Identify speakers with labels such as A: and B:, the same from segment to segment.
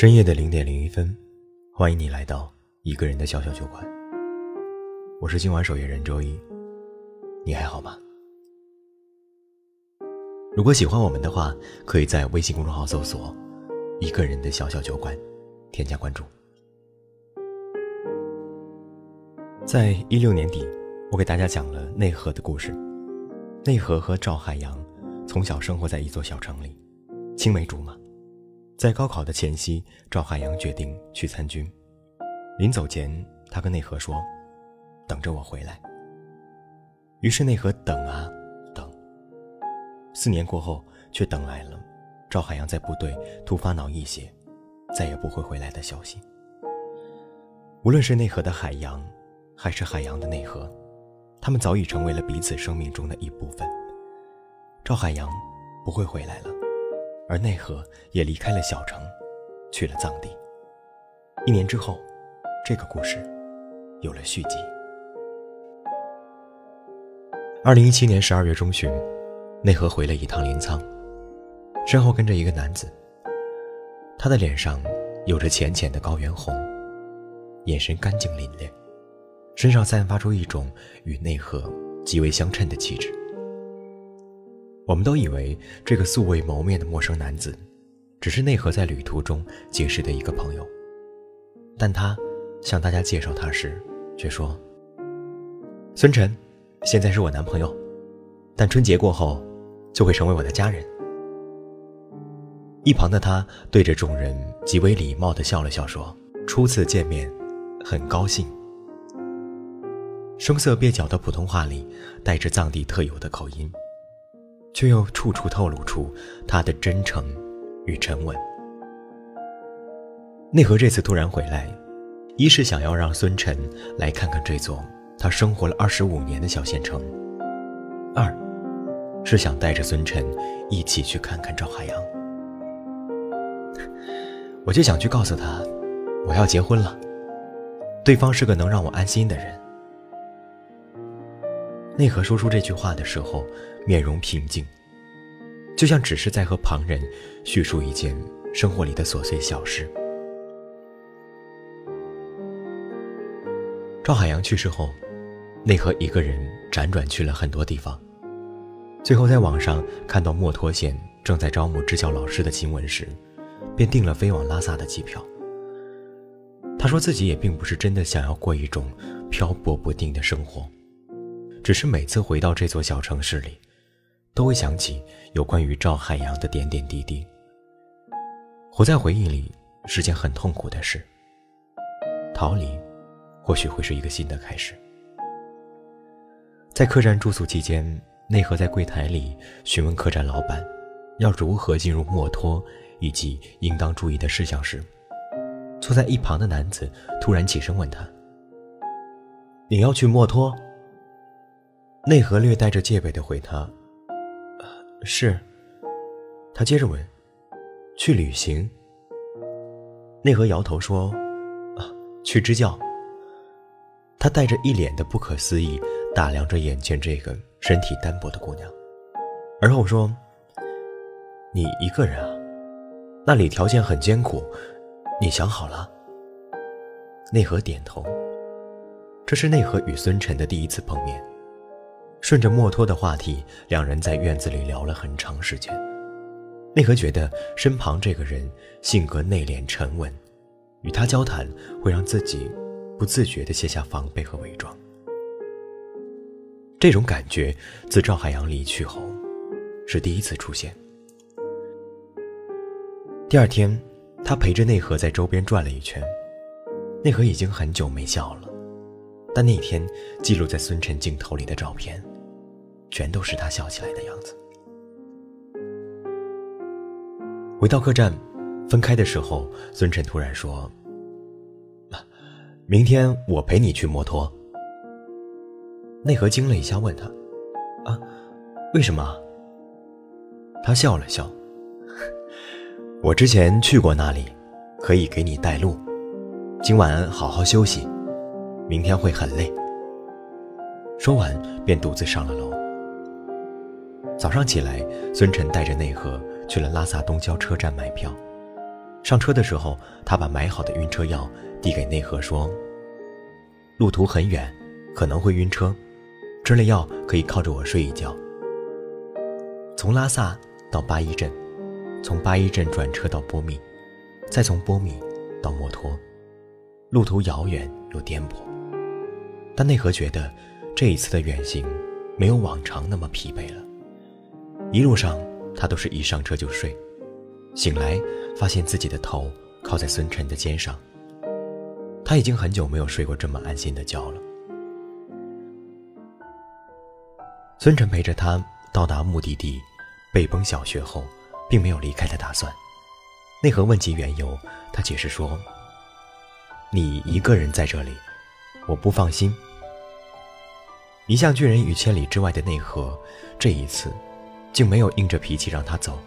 A: 深夜的零点零一分，欢迎你来到一个人的小小酒馆。我是今晚守夜人周一，你还好吗？如果喜欢我们的话，可以在微信公众号搜索“一个人的小小酒馆”，添加关注。在一六年底，我给大家讲了内核的故事。内核和赵海洋从小生活在一座小城里，青梅竹马。在高考的前夕，赵海洋决定去参军。临走前，他跟内核说：“等着我回来。”于是内核等啊等。四年过后，却等来了赵海洋在部队突发脑溢血，再也不会回来的消息。无论是内核的海洋，还是海洋的内核，他们早已成为了彼此生命中的一部分。赵海洋不会回来了。而内河也离开了小城，去了藏地。一年之后，这个故事有了续集。二零一七年十二月中旬，内河回了一趟临沧，身后跟着一个男子。他的脸上有着浅浅的高原红，眼神干净凛冽，身上散发出一种与内核极为相称的气质。我们都以为这个素未谋面的陌生男子，只是内核在旅途中结识的一个朋友，但他向大家介绍他时，却说：“孙晨，现在是我男朋友，但春节过后，就会成为我的家人。”一旁的他对着众人极为礼貌地笑了笑，说：“初次见面，很高兴。”声色蹩脚的普通话里带着藏地特有的口音。却又处处透露出他的真诚与沉稳。内核这次突然回来，一是想要让孙晨来看看这座他生活了二十五年的小县城，二是想带着孙晨一起去看看赵海洋。我就想去告诉他，我要结婚了，对方是个能让我安心的人。内核说出这句话的时候，面容平静，就像只是在和旁人叙述一件生活里的琐碎小事。赵海洋去世后，内核一个人辗转去了很多地方，最后在网上看到墨脱县正在招募支教老师的新闻时，便订了飞往拉萨的机票。他说自己也并不是真的想要过一种漂泊不定的生活。只是每次回到这座小城市里，都会想起有关于赵海洋的点点滴滴。活在回忆里是件很痛苦的事。逃离，或许会是一个新的开始。在客栈住宿期间，内核在柜台里询问客栈老板，要如何进入墨脱以及应当注意的事项时，坐在一旁的男子突然起身问他：“你要去墨脱？”内核略带着戒备的回他：“是。”他接着问：“去旅行？”内核摇头说：“啊，去支教。”他带着一脸的不可思议打量着眼前这个身体单薄的姑娘，而后说：“你一个人啊？那里条件很艰苦，你想好了？”内核点头。这是内核与孙晨的第一次碰面。顺着墨脱的话题，两人在院子里聊了很长时间。内核觉得身旁这个人性格内敛沉稳，与他交谈会让自己不自觉地卸下防备和伪装。这种感觉自赵海洋离去后，是第一次出现。第二天，他陪着内核在周边转了一圈。内核已经很久没笑了。但那天记录在孙晨镜头里的照片，全都是他笑起来的样子。回到客栈，分开的时候，孙晨突然说：“明天我陪你去摩托。”内核惊了一下，问他：“啊，为什么？”他笑了笑：“ 我之前去过那里，可以给你带路。今晚好好休息。”明天会很累。说完，便独自上了楼。早上起来，孙晨带着内核去了拉萨东郊车站买票。上车的时候，他把买好的晕车药递给内核，说：“路途很远，可能会晕车，吃了药可以靠着我睡一觉。”从拉萨到八一镇，从八一镇转车到波密，再从波密到墨脱，路途遥远又颠簸。但内核觉得，这一次的远行没有往常那么疲惫了。一路上，他都是一上车就睡。醒来，发现自己的头靠在孙晨的肩上。他已经很久没有睡过这么安心的觉了。孙晨陪着他到达目的地北崩小学后，并没有离开的打算。内核问及缘由，他解释说：“你一个人在这里，我不放心。”一向拒人于千里之外的内核，这一次，竟没有硬着脾气让他走。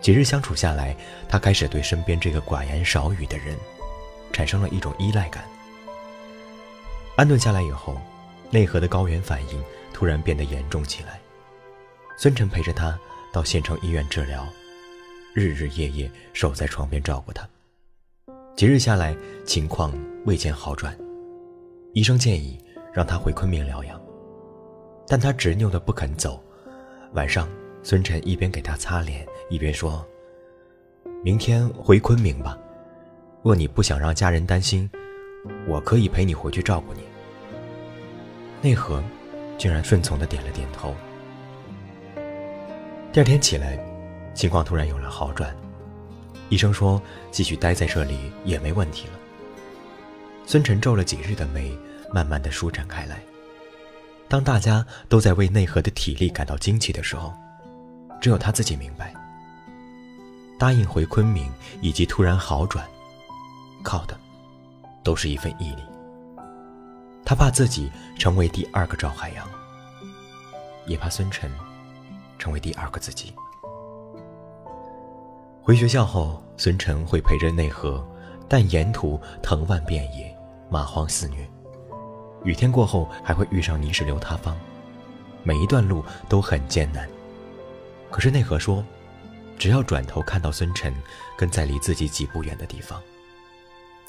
A: 几日相处下来，他开始对身边这个寡言少语的人，产生了一种依赖感。安顿下来以后，内核的高原反应突然变得严重起来。孙晨陪着他到县城医院治疗，日日夜夜守在床边照顾他。几日下来，情况未见好转，医生建议让他回昆明疗养，但他执拗的不肯走。晚上。孙晨一边给他擦脸，一边说：“明天回昆明吧。若你不想让家人担心，我可以陪你回去照顾你。”内核竟然顺从的点了点头。第二天起来，情况突然有了好转，医生说继续待在这里也没问题了。孙晨皱了几日的眉，慢慢的舒展开来。当大家都在为内核的体力感到惊奇的时候，只有他自己明白，答应回昆明以及突然好转，靠的都是一份毅力。他怕自己成为第二个赵海洋，也怕孙晨成为第二个自己。回学校后，孙晨会陪着内核，但沿途藤蔓遍野，蚂蟥肆虐。雨天过后，还会遇上泥石流塌方，每一段路都很艰难。可是内核说，只要转头看到孙晨跟在离自己几步远的地方，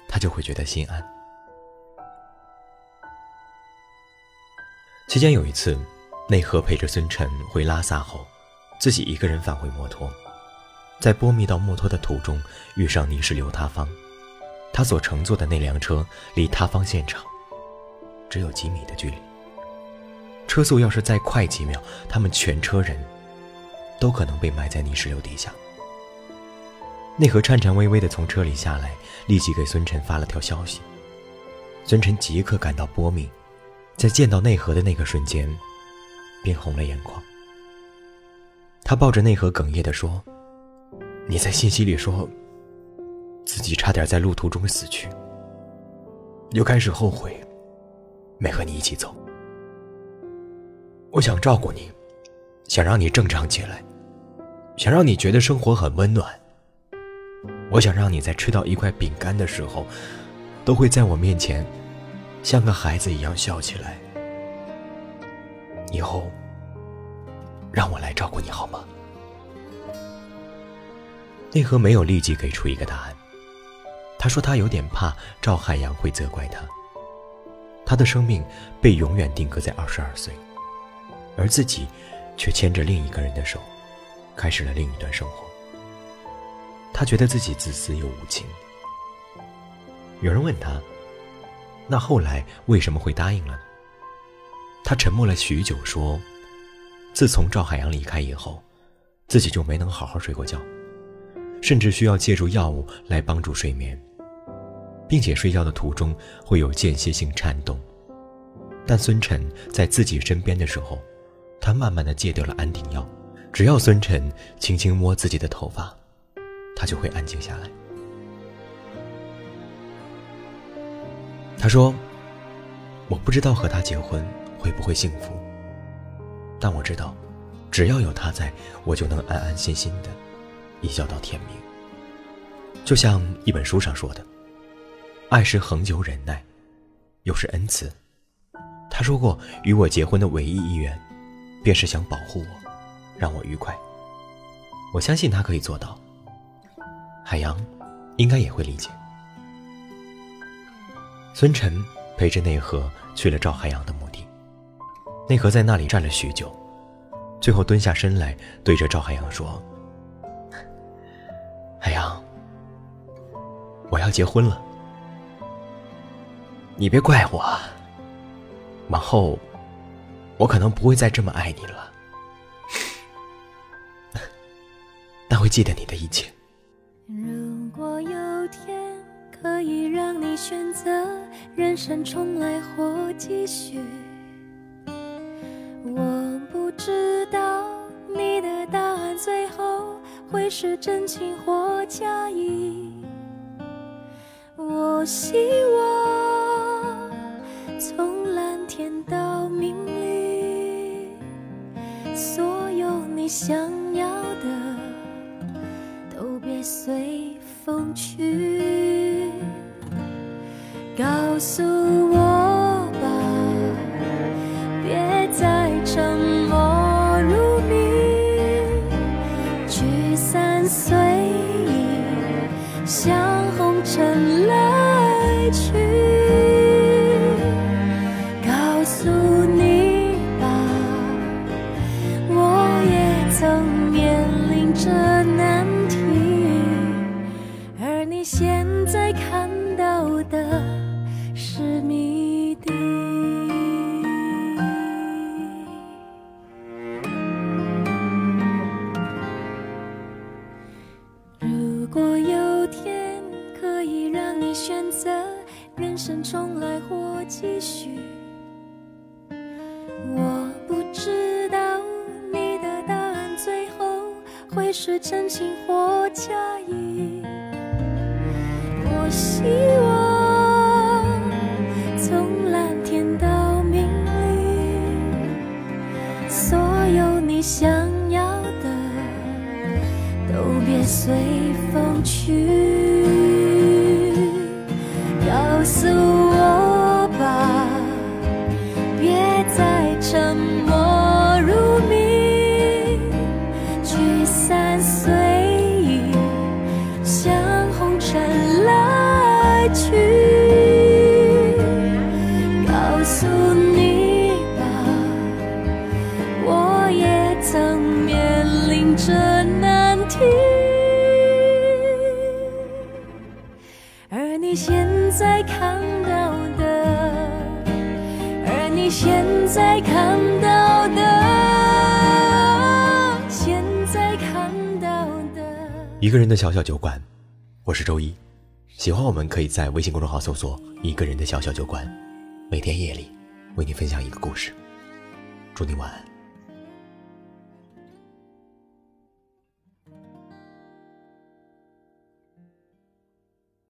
A: 他就会觉得心安。期间有一次，内核陪着孙晨回拉萨后，自己一个人返回墨脱，在波密到墨脱的途中遇上泥石流塌方，他所乘坐的那辆车离塌方现场只有几米的距离，车速要是再快几秒，他们全车人。都可能被埋在泥石流底下。内核颤颤巍巍地从车里下来，立即给孙晨发了条消息。孙晨即刻赶到波密，在见到内核的那个瞬间，便红了眼眶。他抱着内核哽咽地说：“你在信息里说，自己差点在路途中死去，又开始后悔，没和你一起走。我想照顾你，想让你正常起来。”想让你觉得生活很温暖。我想让你在吃到一块饼干的时候，都会在我面前像个孩子一样笑起来。以后让我来照顾你好吗？内核没有立即给出一个答案。他说他有点怕赵海洋会责怪他。他的生命被永远定格在二十二岁，而自己却牵着另一个人的手。开始了另一段生活。他觉得自己自私又无情。有人问他：“那后来为什么会答应了？”他沉默了许久，说：“自从赵海洋离开以后，自己就没能好好睡过觉，甚至需要借助药物来帮助睡眠，并且睡觉的途中会有间歇性颤动。但孙晨在自己身边的时候，他慢慢的戒掉了安定药。”只要孙晨轻轻摸自己的头发，他就会安静下来。他说：“我不知道和他结婚会不会幸福，但我知道，只要有他在，我就能安安心心的一觉到天明。就像一本书上说的，爱是恒久忍耐，又是恩慈。他说过，与我结婚的唯一意愿，便是想保护我。”让我愉快，我相信他可以做到。海洋应该也会理解。孙晨陪着内核去了赵海洋的墓地，内核在那里站了许久，最后蹲下身来对着赵海洋说：“海洋，我要结婚了，你别怪我，往后我可能不会再这么爱你了，但会记得你的一切。”
B: 如果有天可以让你选择。人生重来或继续，我不知道你的答案最后会是真情或假意。我希望想要的都别随风去。告诉我吧，别再沉默如谜，聚散随意，希望从蓝天到命里，所有你。想要的都别随风去，告诉我吧，别再沉默如谜，聚散随现在看到的，现在看到的。
A: 一个人的小小酒馆，我是周一。喜欢我们，可以在微信公众号搜索“一个人的小小酒馆”，每天夜里为你分享一个故事。祝你晚安。